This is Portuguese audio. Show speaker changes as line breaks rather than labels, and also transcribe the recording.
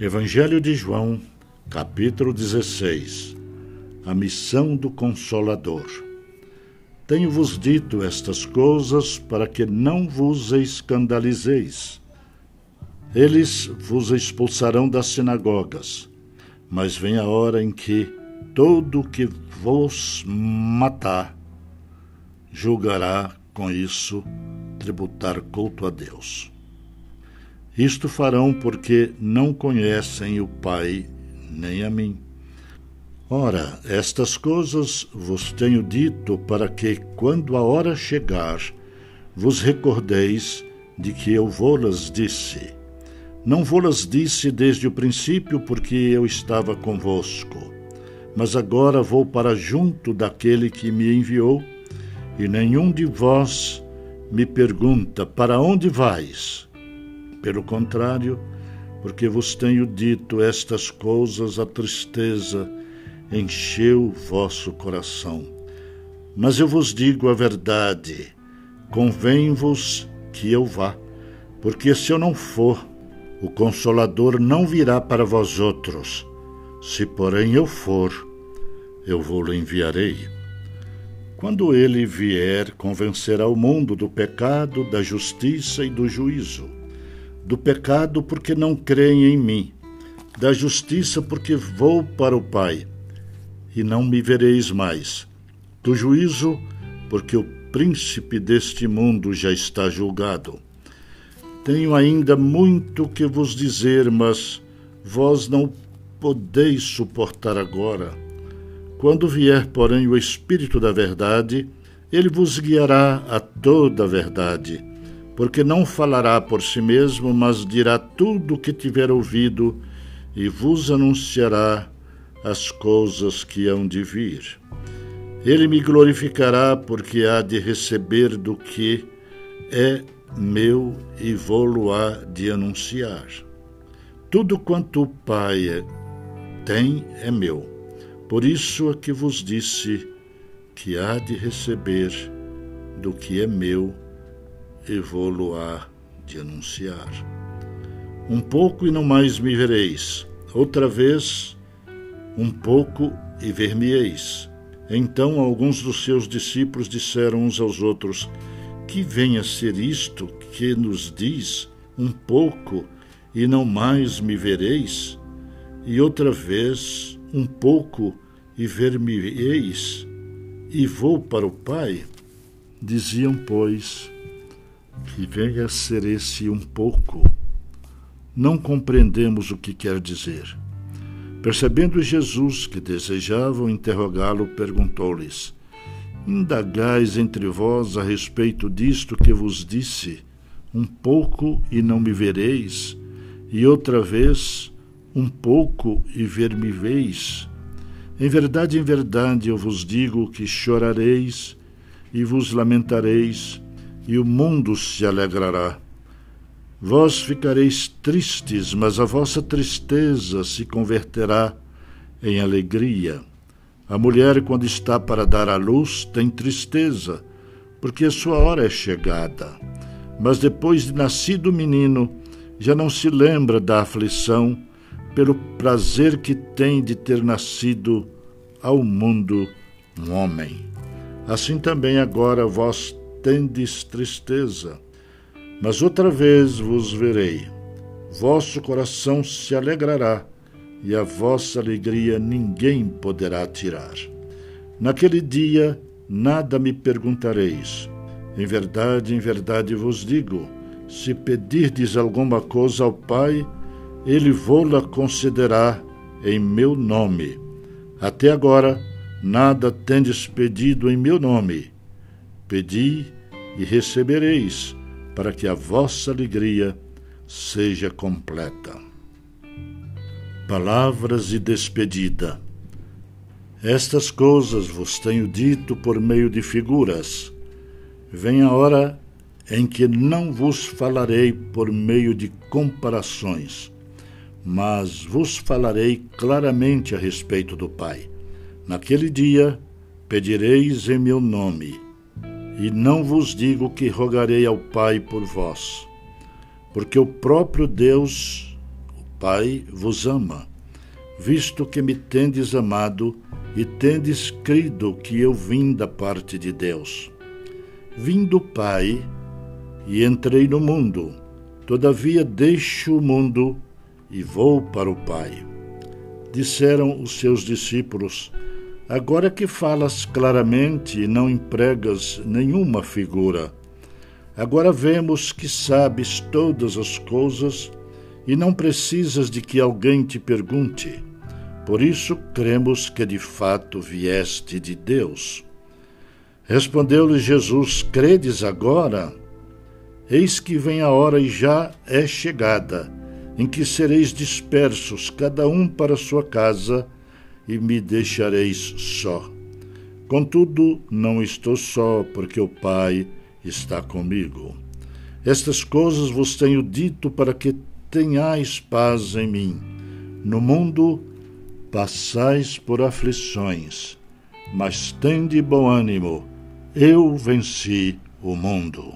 Evangelho de João, capítulo 16 A missão do Consolador. Tenho-vos dito estas coisas para que não vos escandalizeis. Eles vos expulsarão das sinagogas, mas vem a hora em que todo que vos matar julgará com isso tributar culto a Deus. Isto farão porque não conhecem o Pai nem a mim. Ora, estas coisas vos tenho dito para que, quando a hora chegar, vos recordeis de que eu vou-las disse. Não vou-las disse desde o princípio, porque eu estava convosco. Mas agora vou para junto daquele que me enviou, e nenhum de vós me pergunta: Para onde vais? Pelo contrário, porque vos tenho dito estas coisas, a tristeza encheu vosso coração. Mas eu vos digo a verdade: convém-vos que eu vá, porque se eu não for, o Consolador não virá para vós outros. Se, porém, eu for, eu vou-lo enviarei. Quando ele vier, convencerá o mundo do pecado, da justiça e do juízo do pecado, porque não creem em mim, da justiça, porque vou para o Pai, e não me vereis mais, do juízo, porque o príncipe deste mundo já está julgado. Tenho ainda muito que vos dizer, mas vós não podeis suportar agora. Quando vier, porém, o Espírito da Verdade, ele vos guiará a toda a verdade porque não falará por si mesmo, mas dirá tudo o que tiver ouvido e vos anunciará as coisas que hão de vir. Ele me glorificará, porque há de receber do que é meu e vou-lo há de anunciar. Tudo quanto o Pai tem é meu. Por isso é que vos disse que há de receber do que é meu e vou-lo-á de anunciar. Um pouco e não mais me vereis, outra vez um pouco e ver-me-eis. Então alguns dos seus discípulos disseram uns aos outros: Que venha ser isto que nos diz um pouco e não mais me vereis? E outra vez um pouco e ver-me-eis? E vou para o Pai? Diziam, pois, que venha a ser esse um pouco. Não compreendemos o que quer dizer. Percebendo Jesus que desejavam interrogá-lo, perguntou-lhes: Indagais entre vós a respeito disto que vos disse, um pouco e não me vereis, e outra vez, um pouco e ver-me-veis? Em verdade, em verdade, eu vos digo que chorareis e vos lamentareis, e o mundo se alegrará. Vós ficareis tristes, mas a vossa tristeza se converterá em alegria. A mulher, quando está para dar à luz, tem tristeza, porque a sua hora é chegada. Mas depois de nascido o menino, já não se lembra da aflição, pelo prazer que tem de ter nascido ao mundo um homem. Assim também agora vós tendes tristeza, mas outra vez vos verei. Vosso coração se alegrará, e a vossa alegria ninguém poderá tirar. Naquele dia nada me perguntareis. Em verdade, em verdade vos digo: se pedirdes alguma coisa ao Pai, ele vô-la concederá em meu nome. Até agora, nada tendes pedido em meu nome. Pedi e recebereis, para que a vossa alegria seja completa. Palavras de despedida. Estas coisas vos tenho dito por meio de figuras. Vem a hora em que não vos falarei por meio de comparações, mas vos falarei claramente a respeito do Pai. Naquele dia pedireis em meu nome e não vos digo que rogarei ao Pai por vós, porque o próprio Deus, Pai vos ama, visto que me tendes amado e tendes crido que eu vim da parte de Deus. Vim do Pai e entrei no mundo, todavia deixo o mundo e vou para o Pai. Disseram os seus discípulos: Agora que falas claramente e não empregas nenhuma figura, agora vemos que sabes todas as coisas e não precisas de que alguém te pergunte. Por isso cremos que de fato vieste de Deus. Respondeu-lhe Jesus: Credes agora? Eis que vem a hora e já é chegada, em que sereis dispersos, cada um para sua casa, e me deixareis só. Contudo, não estou só, porque o Pai está comigo. Estas coisas vos tenho dito para que tenhais paz em mim. No mundo passais por aflições, mas tende bom ânimo, eu venci o mundo.